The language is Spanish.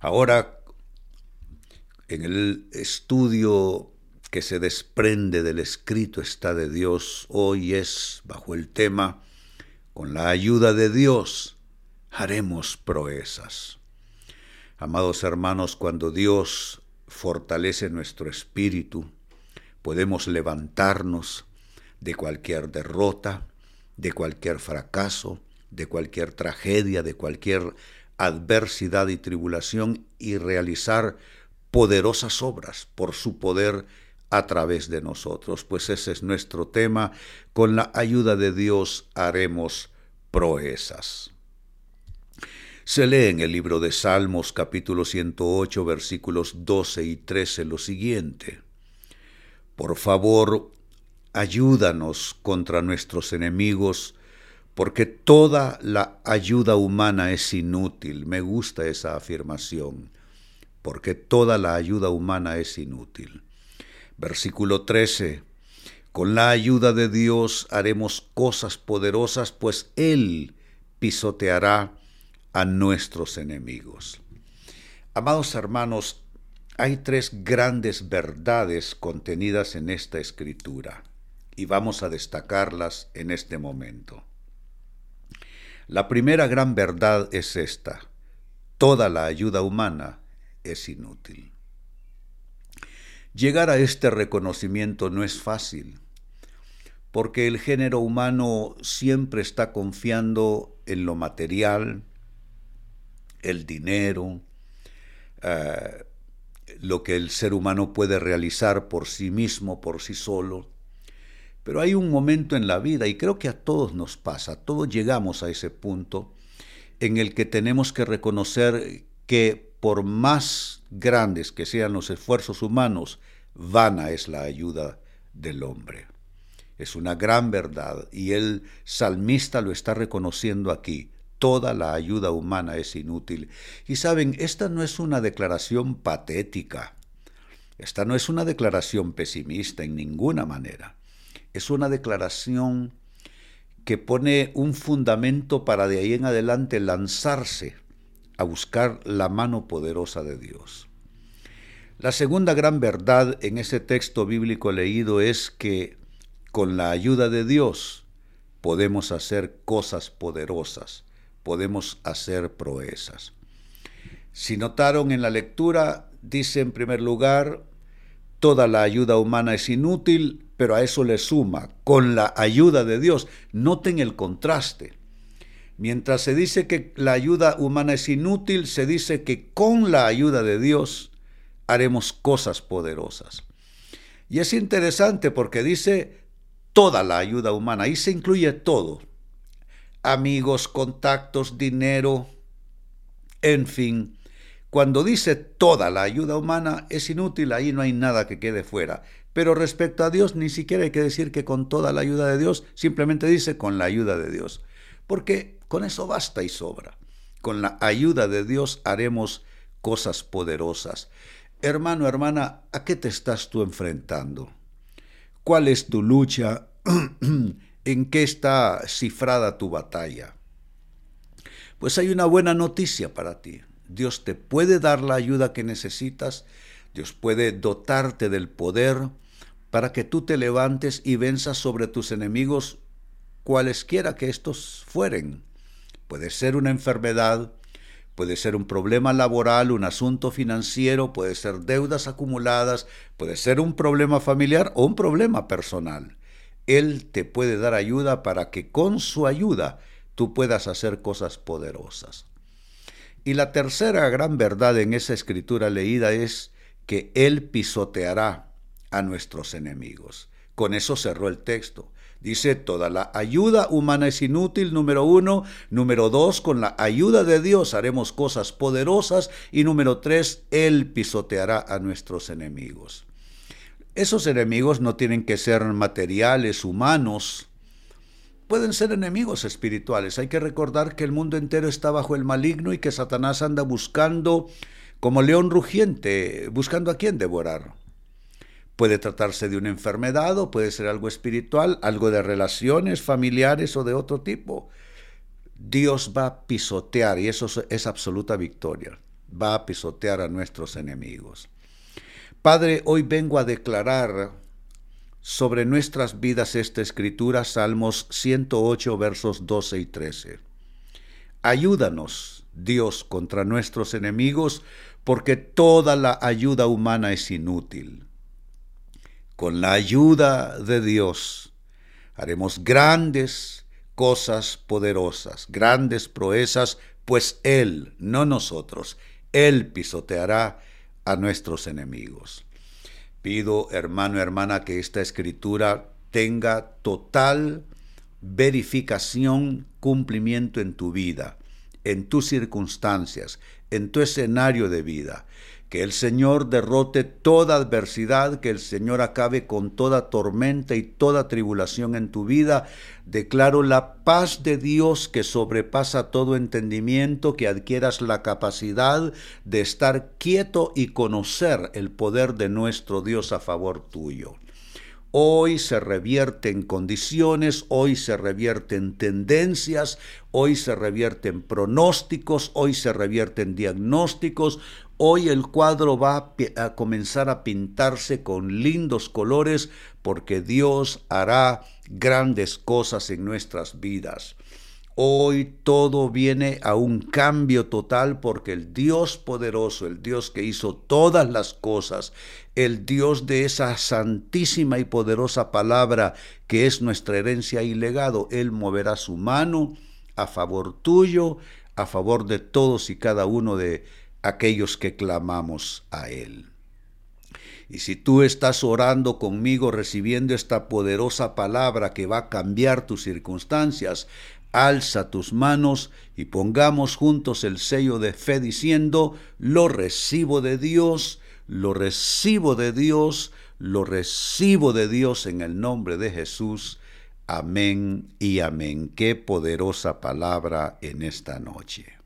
Ahora, en el estudio que se desprende del escrito está de Dios, hoy es bajo el tema, con la ayuda de Dios haremos proezas. Amados hermanos, cuando Dios fortalece nuestro espíritu, podemos levantarnos de cualquier derrota, de cualquier fracaso, de cualquier tragedia, de cualquier adversidad y tribulación y realizar poderosas obras por su poder a través de nosotros. Pues ese es nuestro tema. Con la ayuda de Dios haremos proezas. Se lee en el libro de Salmos capítulo 108 versículos 12 y 13 lo siguiente. Por favor, ayúdanos contra nuestros enemigos, porque toda la ayuda humana es inútil. Me gusta esa afirmación, porque toda la ayuda humana es inútil. Versículo 13. Con la ayuda de Dios haremos cosas poderosas, pues Él pisoteará a nuestros enemigos. Amados hermanos, hay tres grandes verdades contenidas en esta escritura y vamos a destacarlas en este momento. La primera gran verdad es esta. Toda la ayuda humana es inútil. Llegar a este reconocimiento no es fácil, porque el género humano siempre está confiando en lo material, el dinero, eh, lo que el ser humano puede realizar por sí mismo, por sí solo, pero hay un momento en la vida, y creo que a todos nos pasa, todos llegamos a ese punto en el que tenemos que reconocer que por más grandes que sean los esfuerzos humanos, vana es la ayuda del hombre. Es una gran verdad y el salmista lo está reconociendo aquí. Toda la ayuda humana es inútil. Y saben, esta no es una declaración patética. Esta no es una declaración pesimista en ninguna manera es una declaración que pone un fundamento para de ahí en adelante lanzarse a buscar la mano poderosa de Dios. La segunda gran verdad en ese texto bíblico leído es que con la ayuda de Dios podemos hacer cosas poderosas, podemos hacer proezas. Si notaron en la lectura, dice en primer lugar, toda la ayuda humana es inútil, pero a eso le suma, con la ayuda de Dios. Noten el contraste. Mientras se dice que la ayuda humana es inútil, se dice que con la ayuda de Dios haremos cosas poderosas. Y es interesante porque dice toda la ayuda humana, ahí se incluye todo. Amigos, contactos, dinero, en fin, cuando dice toda la ayuda humana es inútil, ahí no hay nada que quede fuera. Pero respecto a Dios, ni siquiera hay que decir que con toda la ayuda de Dios, simplemente dice con la ayuda de Dios. Porque con eso basta y sobra. Con la ayuda de Dios haremos cosas poderosas. Hermano, hermana, ¿a qué te estás tú enfrentando? ¿Cuál es tu lucha? ¿En qué está cifrada tu batalla? Pues hay una buena noticia para ti. Dios te puede dar la ayuda que necesitas, Dios puede dotarte del poder para que tú te levantes y venzas sobre tus enemigos cualesquiera que estos fueren. Puede ser una enfermedad, puede ser un problema laboral, un asunto financiero, puede ser deudas acumuladas, puede ser un problema familiar o un problema personal. Él te puede dar ayuda para que con su ayuda tú puedas hacer cosas poderosas. Y la tercera gran verdad en esa escritura leída es que Él pisoteará a nuestros enemigos. Con eso cerró el texto. Dice, toda la ayuda humana es inútil, número uno. Número dos, con la ayuda de Dios haremos cosas poderosas. Y número tres, Él pisoteará a nuestros enemigos. Esos enemigos no tienen que ser materiales, humanos, pueden ser enemigos espirituales. Hay que recordar que el mundo entero está bajo el maligno y que Satanás anda buscando como león rugiente, buscando a quién devorar. Puede tratarse de una enfermedad o puede ser algo espiritual, algo de relaciones familiares o de otro tipo. Dios va a pisotear, y eso es absoluta victoria, va a pisotear a nuestros enemigos. Padre, hoy vengo a declarar sobre nuestras vidas esta escritura, Salmos 108, versos 12 y 13. Ayúdanos, Dios, contra nuestros enemigos, porque toda la ayuda humana es inútil. Con la ayuda de Dios haremos grandes cosas poderosas, grandes proezas, pues Él, no nosotros, Él pisoteará a nuestros enemigos. Pido, hermano, hermana, que esta escritura tenga total verificación, cumplimiento en tu vida, en tus circunstancias, en tu escenario de vida. Que el Señor derrote toda adversidad, que el Señor acabe con toda tormenta y toda tribulación en tu vida. Declaro la paz de Dios que sobrepasa todo entendimiento, que adquieras la capacidad de estar quieto y conocer el poder de nuestro Dios a favor tuyo. Hoy se revierten condiciones, hoy se revierten tendencias, hoy se revierten pronósticos, hoy se revierten diagnósticos, Hoy el cuadro va a, comenzar a pintarse con lindos colores porque Dios hará grandes cosas en nuestras vidas. Hoy todo viene a un cambio total porque el Dios poderoso, el Dios que hizo todas las cosas, el Dios de esa santísima y poderosa palabra que es nuestra herencia y legado, Él moverá su mano a favor tuyo, a favor de todos y cada uno de aquellos que clamamos a Él. Y si tú estás orando conmigo, recibiendo esta poderosa palabra que va a cambiar tus circunstancias, alza tus manos y pongamos juntos el sello de fe diciendo, lo recibo de Dios, lo recibo de Dios, lo recibo de Dios en el nombre de Jesús. Amén y amén. Qué poderosa palabra en esta noche.